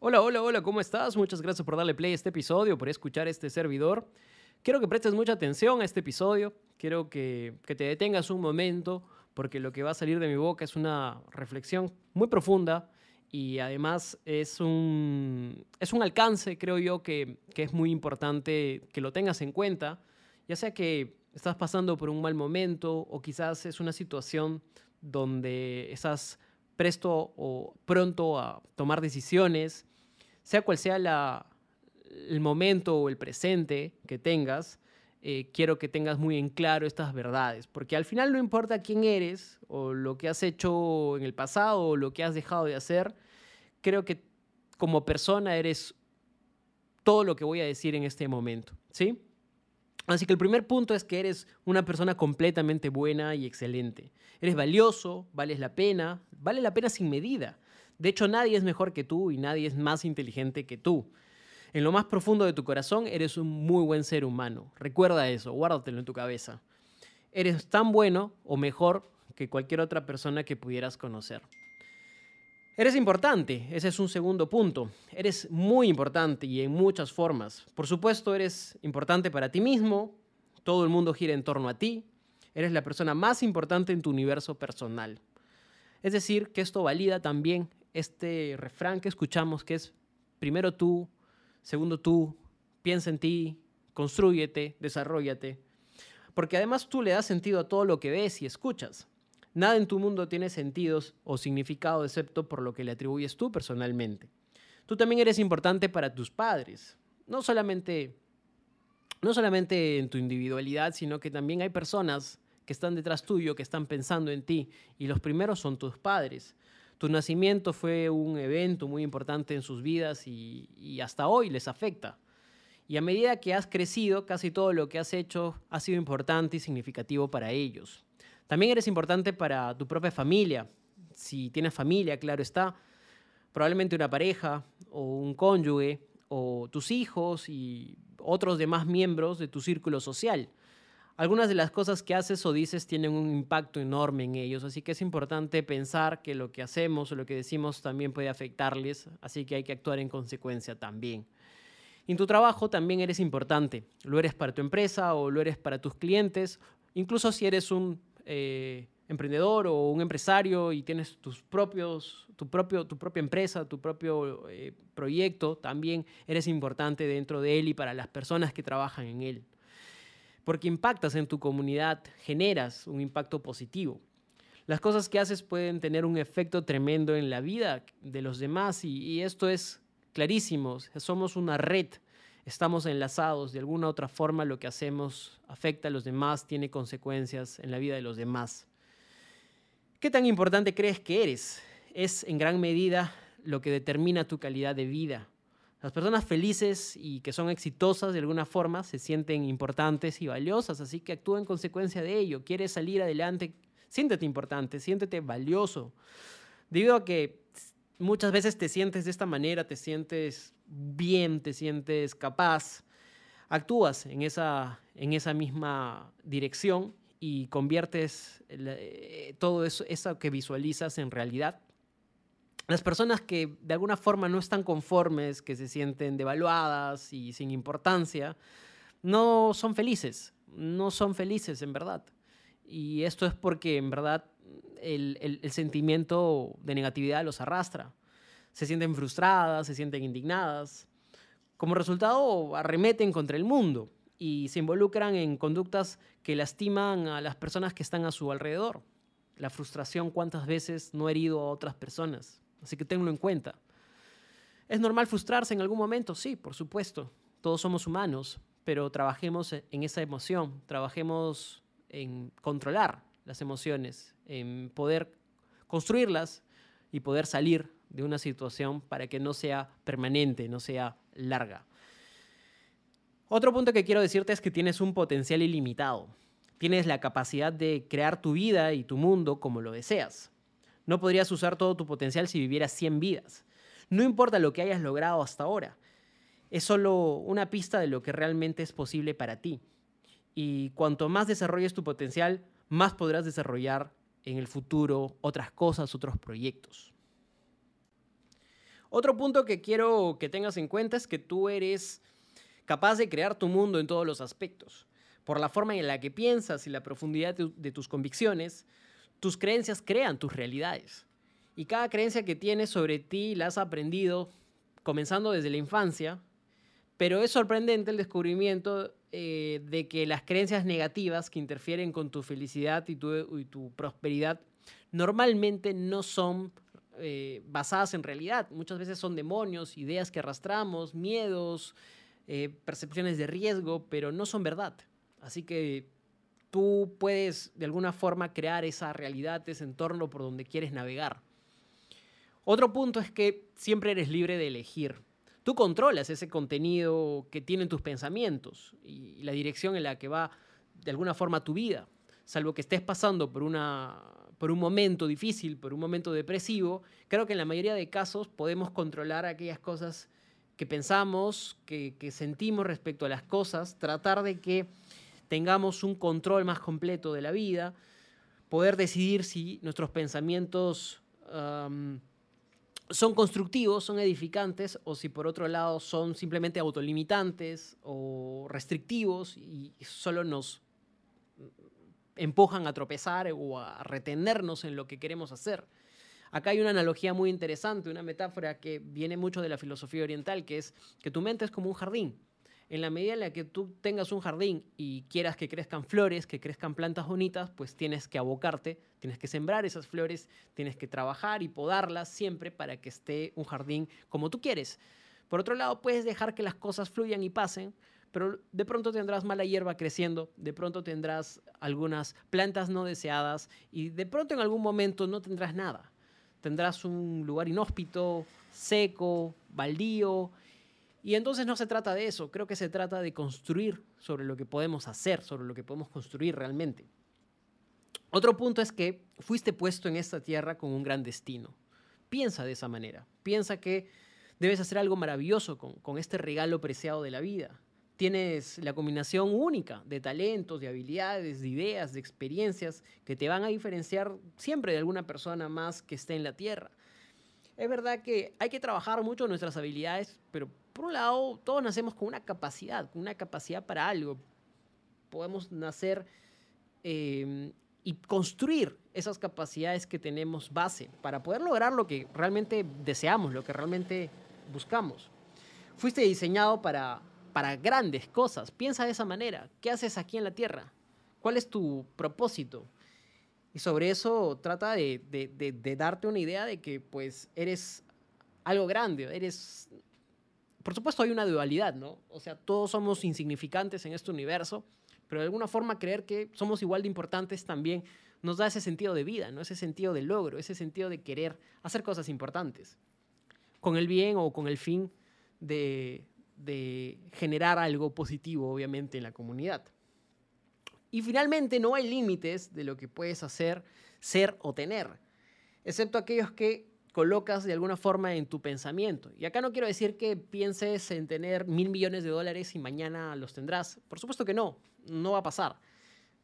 Hola, hola, hola, ¿cómo estás? Muchas gracias por darle play a este episodio, por escuchar este servidor. Quiero que prestes mucha atención a este episodio, quiero que, que te detengas un momento, porque lo que va a salir de mi boca es una reflexión muy profunda y además es un, es un alcance, creo yo, que, que es muy importante que lo tengas en cuenta, ya sea que estás pasando por un mal momento o quizás es una situación donde estás presto o pronto a tomar decisiones, sea cual sea la, el momento o el presente que tengas, eh, quiero que tengas muy en claro estas verdades, porque al final no importa quién eres o lo que has hecho en el pasado o lo que has dejado de hacer, creo que como persona eres todo lo que voy a decir en este momento, ¿sí? Así que el primer punto es que eres una persona completamente buena y excelente. Eres valioso, vales la pena, vale la pena sin medida. De hecho, nadie es mejor que tú y nadie es más inteligente que tú. En lo más profundo de tu corazón eres un muy buen ser humano. Recuerda eso, guárdatelo en tu cabeza. Eres tan bueno o mejor que cualquier otra persona que pudieras conocer. Eres importante, ese es un segundo punto. Eres muy importante y en muchas formas. Por supuesto, eres importante para ti mismo, todo el mundo gira en torno a ti, eres la persona más importante en tu universo personal. Es decir, que esto valida también este refrán que escuchamos que es primero tú, segundo tú, piensa en ti, construyete, desarrollate. Porque además tú le das sentido a todo lo que ves y escuchas. Nada en tu mundo tiene sentidos o significado excepto por lo que le atribuyes tú personalmente. Tú también eres importante para tus padres, no solamente, no solamente en tu individualidad, sino que también hay personas que están detrás tuyo, que están pensando en ti, y los primeros son tus padres. Tu nacimiento fue un evento muy importante en sus vidas y, y hasta hoy les afecta. Y a medida que has crecido, casi todo lo que has hecho ha sido importante y significativo para ellos. También eres importante para tu propia familia. Si tienes familia, claro está, probablemente una pareja o un cónyuge o tus hijos y otros demás miembros de tu círculo social. Algunas de las cosas que haces o dices tienen un impacto enorme en ellos, así que es importante pensar que lo que hacemos o lo que decimos también puede afectarles, así que hay que actuar en consecuencia también. En tu trabajo también eres importante, lo eres para tu empresa o lo eres para tus clientes, incluso si eres un eh, emprendedor o un empresario y tienes tus propios, tu, propio, tu propia empresa, tu propio eh, proyecto, también eres importante dentro de él y para las personas que trabajan en él. Porque impactas en tu comunidad, generas un impacto positivo. Las cosas que haces pueden tener un efecto tremendo en la vida de los demás y, y esto es clarísimo. Somos una red estamos enlazados, de alguna u otra forma lo que hacemos afecta a los demás, tiene consecuencias en la vida de los demás. ¿Qué tan importante crees que eres? Es en gran medida lo que determina tu calidad de vida. Las personas felices y que son exitosas de alguna forma se sienten importantes y valiosas, así que actúa en consecuencia de ello. Quieres salir adelante, siéntete importante, siéntete valioso. Debido a que muchas veces te sientes de esta manera, te sientes bien, te sientes capaz, actúas en esa, en esa misma dirección y conviertes eh, todo eso, eso que visualizas en realidad. Las personas que de alguna forma no están conformes, que se sienten devaluadas y sin importancia, no son felices, no son felices en verdad. Y esto es porque en verdad el, el, sentimiento de negatividad los arrastra. Se sienten frustradas, se sienten indignadas. Como resultado, arremeten contra el mundo y se involucran en conductas que lastiman a las personas que están a su alrededor. La frustración cuántas veces no ha herido a otras personas. Así que tenlo en cuenta. ¿Es normal frustrarse en algún momento? Sí, por supuesto. Todos somos humanos, pero trabajemos en esa emoción, trabajemos en controlar las emociones, en poder construirlas y poder salir de una situación para que no sea permanente, no sea larga. Otro punto que quiero decirte es que tienes un potencial ilimitado. Tienes la capacidad de crear tu vida y tu mundo como lo deseas. No podrías usar todo tu potencial si vivieras 100 vidas. No importa lo que hayas logrado hasta ahora. Es solo una pista de lo que realmente es posible para ti. Y cuanto más desarrolles tu potencial, más podrás desarrollar en el futuro otras cosas, otros proyectos. Otro punto que quiero que tengas en cuenta es que tú eres capaz de crear tu mundo en todos los aspectos. Por la forma en la que piensas y la profundidad de, tus convicciones, tus creencias crean tus realidades. Y cada creencia que tienes sobre ti la has aprendido comenzando desde la infancia, pero es sorprendente el descubrimiento eh, de que las creencias negativas que interfieren con tu felicidad y tu, y tu prosperidad normalmente no son eh, basadas en realidad. Muchas veces son demonios, ideas que arrastramos, miedos, eh, percepciones de riesgo, pero no son verdad. Así que tú puedes de alguna forma crear esa realidad, ese entorno por donde quieres navegar. Otro punto es que siempre eres libre de elegir. Tú controlas ese contenido que tienen tus pensamientos y la dirección en la que va de alguna forma tu vida, salvo que estés pasando por, una, por un momento difícil, por un momento depresivo, creo que en la mayoría de casos podemos controlar aquellas cosas que pensamos, que, sentimos respecto a las cosas, tratar de que tengamos un control más completo de la vida, poder decidir si nuestros pensamientos son constructivos, son edificantes, o si por otro lado son simplemente autolimitantes o restrictivos y solo nos empujan a tropezar o a retenernos en lo que queremos hacer. Acá hay una analogía muy interesante, una metáfora que viene mucho de la filosofía oriental, que es que tu mente es como un jardín en la medida en la que tú tengas un jardín y quieras que crezcan flores, que crezcan plantas bonitas, pues tienes que abocarte, tienes que sembrar esas flores, tienes que trabajar y podarlas siempre para que esté un jardín como tú quieres. Por otro lado, puedes dejar que las cosas fluyan y pasen, pero de pronto tendrás mala hierba creciendo, de pronto tendrás algunas plantas no deseadas y de pronto en algún momento no tendrás nada. Tendrás un lugar inhóspito, seco, baldío y entonces no se trata de eso, creo que se trata de construir sobre lo que podemos hacer, sobre lo que podemos construir realmente. Otro punto es que fuiste puesto en esta tierra con un gran destino. Piensa de esa manera, piensa que debes hacer algo maravilloso con, este regalo preciado de la vida. Tienes la combinación única de talentos, de habilidades, de ideas, de experiencias que te van a diferenciar siempre de alguna persona más que esté en la tierra. Es verdad que hay que trabajar mucho nuestras habilidades, pero por un lado, todos nacemos con una capacidad, con una capacidad para algo. Podemos nacer em, y construir esas capacidades que tenemos base para poder lograr lo que realmente deseamos, lo que realmente buscamos. Fuiste diseñado para, para grandes cosas. Piensa de esa manera. ¿Qué haces aquí en la Tierra? ¿Cuál es tu propósito? Y sobre eso trata de, darte una idea de que pues eres algo grande, eres por supuesto hay una dualidad, ¿no? O sea, todos somos insignificantes en este universo, pero de alguna forma creer que somos igual de importantes también nos da ese sentido de vida, ¿no? Ese sentido de logro, ese sentido de querer hacer cosas importantes, con el bien o con el fin de, de generar algo positivo, obviamente, en la comunidad. Y finalmente, no hay límites de lo que puedes hacer, ser o tener, excepto aquellos que colocas de alguna forma en tu pensamiento. Y acá no quiero decir que pienses en tener mil millones de dólares y mañana los tendrás. Por supuesto que no, no va a pasar.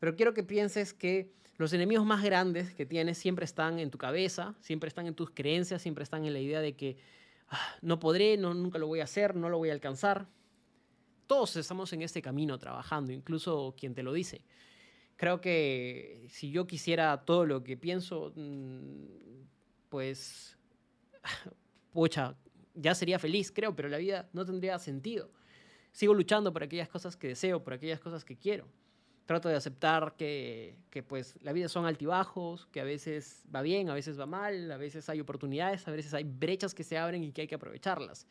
Pero quiero que pienses que los enemigos más grandes que tienes siempre están en tu cabeza, siempre están en tus creencias, siempre están en la idea de que no podré, no, nunca lo voy a hacer, no lo voy a alcanzar. Todos estamos en este camino trabajando, incluso quien te lo dice. Creo que si yo quisiera todo lo que pienso, mm, pues pucha, ya sería feliz, creo, pero la vida no tendría sentido. Sigo luchando por aquellas cosas que deseo, por aquellas cosas que quiero. Trato de aceptar que, que, pues la vida son altibajos, que a veces va bien, a veces va mal, a veces hay oportunidades, a veces hay brechas que se abren y que hay que aprovecharlas.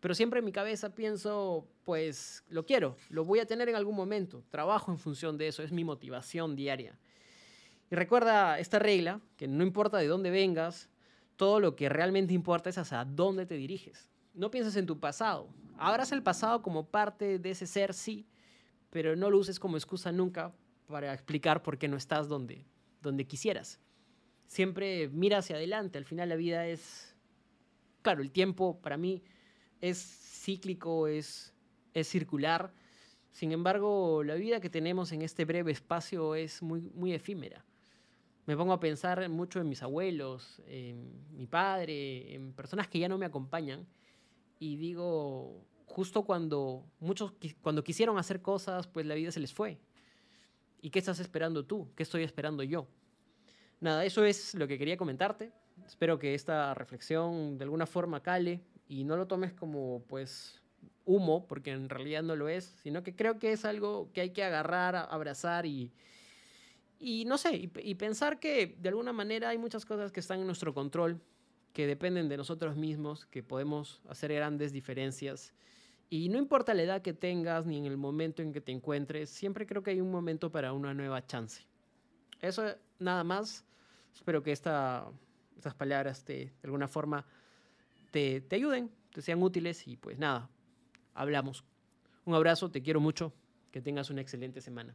Pero siempre en mi cabeza pienso, pues lo quiero, lo voy a tener en algún momento, trabajo en función de eso, es mi motivación diaria. Y recuerda esta regla, que no importa de dónde vengas, todo lo que realmente importa es hacia dónde te diriges. No pienses en tu pasado. Abraza el pasado como parte de ese ser, sí, pero no lo uses como excusa nunca para explicar por qué no estás donde, donde quisieras. Siempre mira hacia adelante. Al final la vida es, claro, el tiempo para mí es cíclico, es, es circular. Sin embargo, la vida que tenemos en este breve espacio es muy, muy efímera. me pongo a pensar mucho en mis abuelos, en mi padre, en personas que ya no me acompañan y digo, justo cuando muchos cuando quisieron hacer cosas, pues la vida se les fue. ¿Y qué estás esperando tú? ¿Qué estoy esperando yo? Nada, eso es lo que quería comentarte. Espero que esta reflexión de alguna forma cale y no lo tomes como pues humo, porque en realidad no lo es, sino que creo que es algo que hay que agarrar, abrazar y, y no sé, y, pensar que de alguna manera hay muchas cosas que están en nuestro control, que dependen de nosotros mismos, que podemos hacer grandes diferencias. Y no importa la edad que tengas ni en el momento en que te encuentres, siempre creo que hay un momento para una nueva chance. Eso nada más. Espero que esta, estas palabras te, de alguna forma te, te ayuden, te sean útiles y pues nada, hablamos. Un abrazo, te quiero mucho, que tengas una excelente semana.